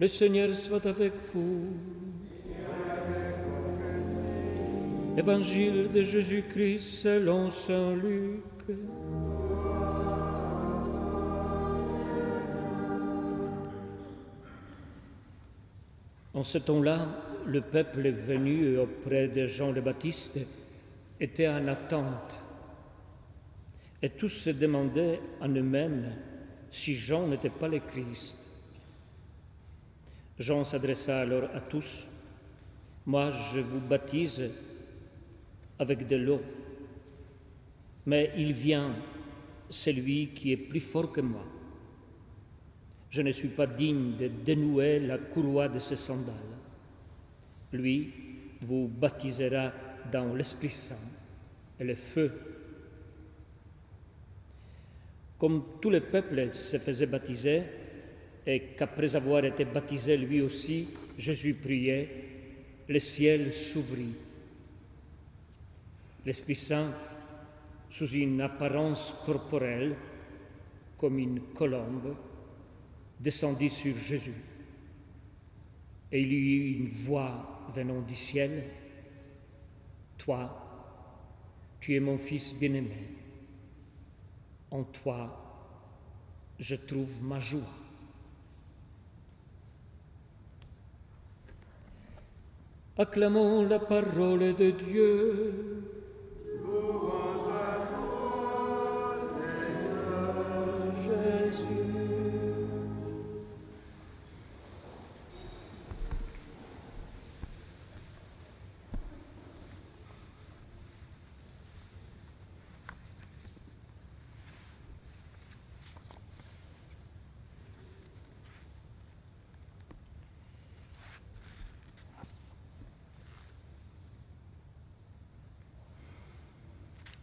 Le Seigneur soit avec vous. Évangile de Jésus-Christ selon Saint Luc. En ce temps-là, le peuple venu auprès de Jean le Baptiste, était en attente. Et tous se demandaient en eux-mêmes si Jean n'était pas le Christ. Jean s'adressa alors à tous. Moi, je vous baptise avec de l'eau, mais il vient celui qui est plus fort que moi. Je ne suis pas digne de dénouer la courroie de ses sandales. Lui vous baptisera dans l'Esprit Saint et le feu. Comme tout le peuple se faisait baptiser, et qu'après avoir été baptisé lui aussi, Jésus priait, le ciel s'ouvrit. L'Esprit Saint, sous une apparence corporelle, comme une colombe, descendit sur Jésus. Et il eut une voix venant du ciel, Toi, tu es mon Fils bien-aimé, en toi je trouve ma joie. Acclamons la parole de Dieu.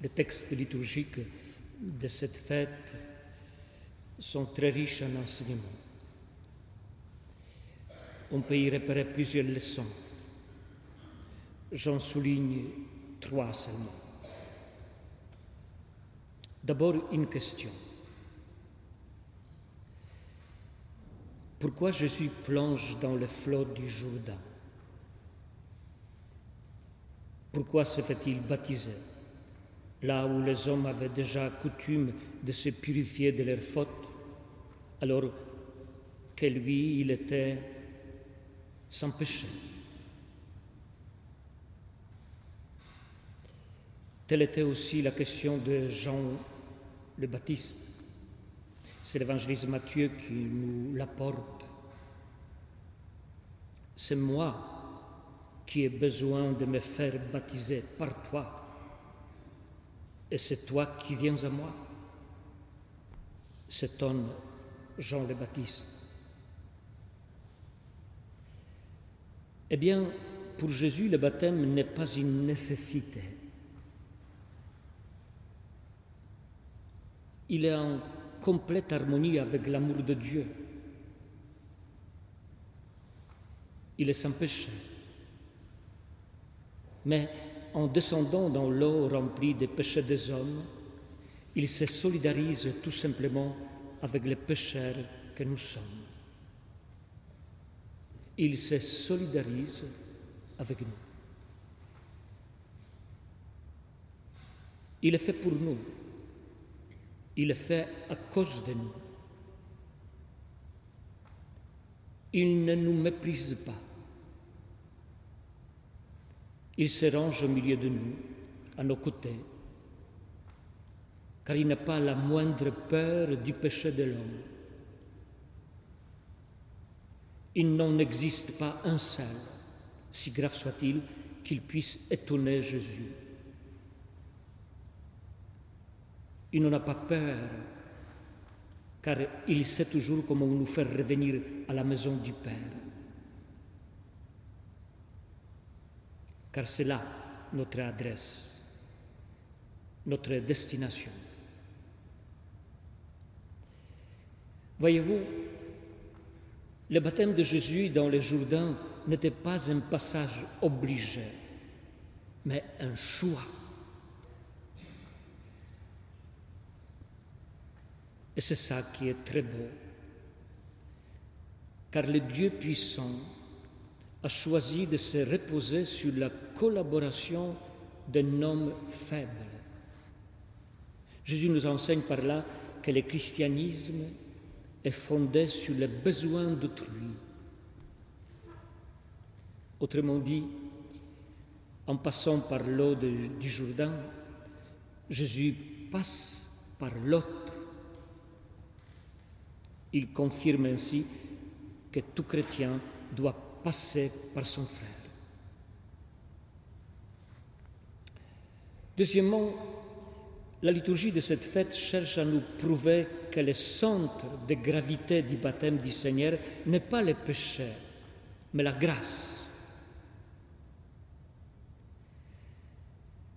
Les textes liturgiques de cette fête sont très riches en enseignements. On peut y repérer plusieurs leçons. J'en souligne trois seulement. D'abord, une question. Pourquoi Jésus plonge dans le flot du Jourdain? Pourquoi se fait-il baptiser? Là où les hommes avaient déjà coutume de se purifier de leurs fautes, alors que lui, il était sans péché. Telle était aussi la question de Jean le Baptiste. C'est l'évangéliste Matthieu qui nous l'apporte. C'est moi qui ai besoin de me faire baptiser par toi et c'est toi qui viens à moi. S'étonne Jean le Baptiste. Eh bien, pour Jésus, le baptême n'est pas une nécessité. Il est en complète harmonie avec l'amour de Dieu. Il est sans péché. Mais en descendant dans l'eau remplie des péchés des hommes, il se solidarise tout simplement avec les pécheurs que nous sommes. Il se solidarise avec nous. Il est fait pour nous. Il est fait à cause de nous. Il ne nous méprise pas. Il se range au milieu de nous, à nos côtés, car il n'a pas la moindre peur du péché de l'homme. Il n'en existe pas un seul, si grave soit-il, qu'il puisse étonner Jésus. Il n'en a pas peur, car il sait toujours comment nous faire revenir à la maison du Père. Car c'est là notre adresse, notre destination. Voyez-vous, le baptême de Jésus dans le Jourdain n'était pas un passage obligé, mais un choix. Et c'est ça qui est très beau. car le Dieu puissant a choisi de se reposer sur la collaboration d'un homme faible. Jésus nous enseigne par là que le christianisme est fondé sur les besoins d'autrui. Autrement dit, en passant par l'eau du Jourdain, Jésus passe par l'autre. Il confirme ainsi que tout chrétien doit passer par son frère. Deuxièmement, la liturgie de cette fête cherche à nous prouver que le centre de gravité du baptême du Seigneur n'est pas le péché, mais la grâce.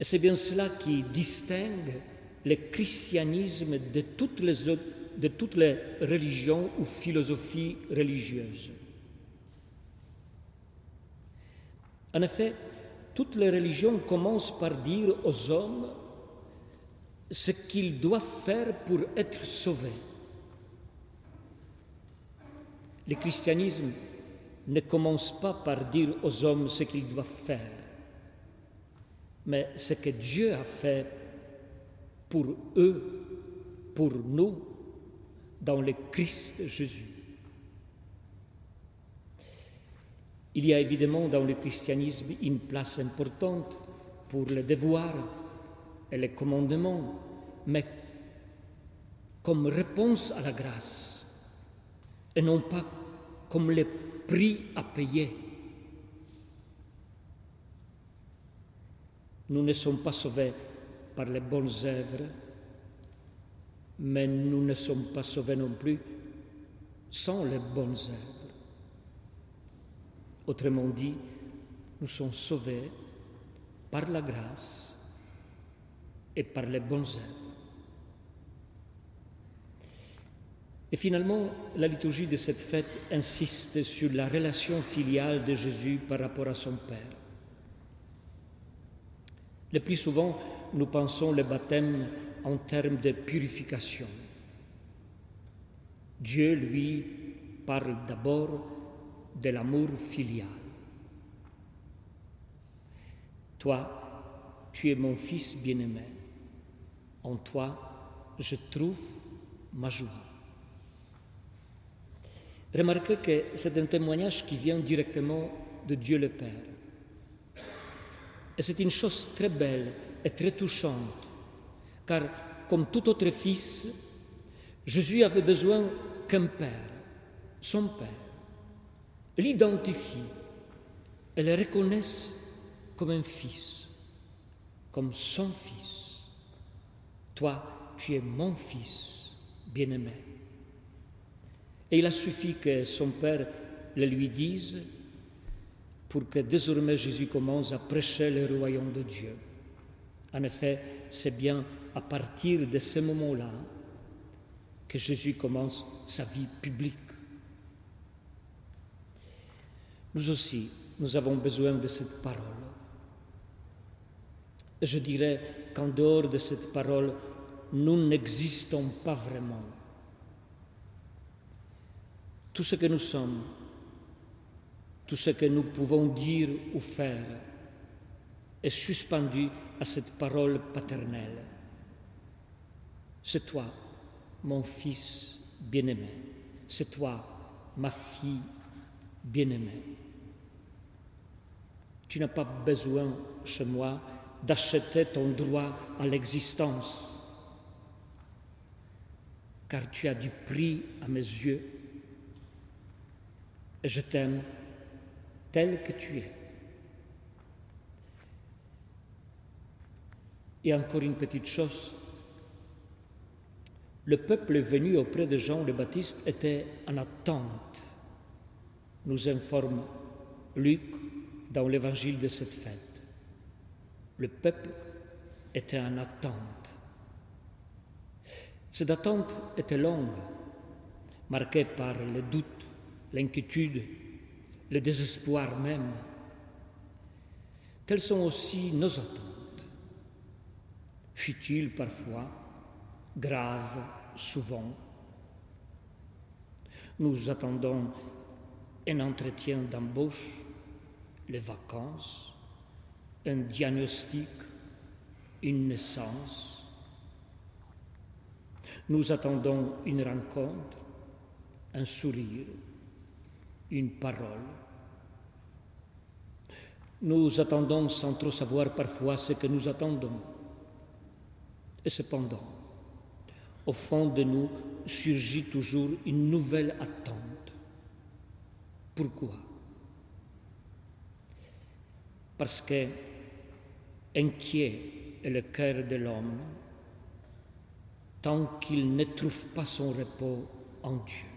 Et c'est bien cela qui distingue le christianisme de toutes les, autres, de toutes les religions ou philosophies religieuses. En effet, toutes les religions commencent par dire aux hommes ce qu'ils doivent faire pour être sauvés. Le christianisme ne commence pas par dire aux hommes ce qu'ils doivent faire, mais ce que Dieu a fait pour eux, pour nous, dans le Christ Jésus. Il y a évidemment dans le christianisme une place importante pour les devoirs et les commandements, mais comme réponse à la grâce et non pas comme le prix à payer. Nous ne sommes pas sauvés par les bonnes œuvres, mais nous ne sommes pas sauvés non plus sans les bonnes œuvres. Autrement dit, nous sommes sauvés par la grâce et par les bonnes œuvres. Et finalement, la liturgie de cette fête insiste sur la relation filiale de Jésus par rapport à son Père. Le plus souvent, nous pensons le baptême en termes de purification. Dieu, lui, parle d'abord de l'amour filial. Toi, tu es mon fils bien-aimé. En toi, je trouve ma joie. Remarquez que c'est un témoignage qui vient directement de Dieu le Père. Et c'est une chose très belle et très touchante, car comme tout autre fils, Jésus avait besoin qu'un Père, son Père l'identifie et le reconnaissent comme un fils, comme son fils. Toi, tu es mon fils bien-aimé. Et il a suffi que son Père le lui dise pour que désormais Jésus commence à prêcher le royaume de Dieu. En effet, c'est bien à partir de ce moment-là que Jésus commence sa vie publique. Nous aussi, nous avons besoin de cette parole. Je dirais qu'en dehors de cette parole, nous n'existons pas vraiment. Tout ce que nous sommes, tout ce que nous pouvons dire ou faire est suspendu à cette parole paternelle. C'est toi, mon fils bien-aimé. C'est toi, ma fille bien-aimée. Tu n'as pas besoin chez moi d'acheter ton droit à l'existence, car tu as du prix à mes yeux. Et je t'aime tel que tu es. Et encore une petite chose, le peuple venu auprès de Jean le Baptiste était en attente, nous informe Luc dans l'évangile de cette fête. Le peuple était en attente. Cette attente était longue, marquée par le doute, l'inquiétude, le désespoir même. Telles sont aussi nos attentes, futiles parfois, graves souvent? Nous attendons un entretien d'embauche, les vacances, un diagnostic, une naissance. Nous attendons une rencontre, un sourire, une parole. Nous attendons sans trop savoir parfois ce que nous attendons. Et cependant, au fond de nous surgit toujours une nouvelle attente. Pourquoi? Parce que inquiet est le cœur de l'homme tant qu'il ne trouve pas son repos en Dieu.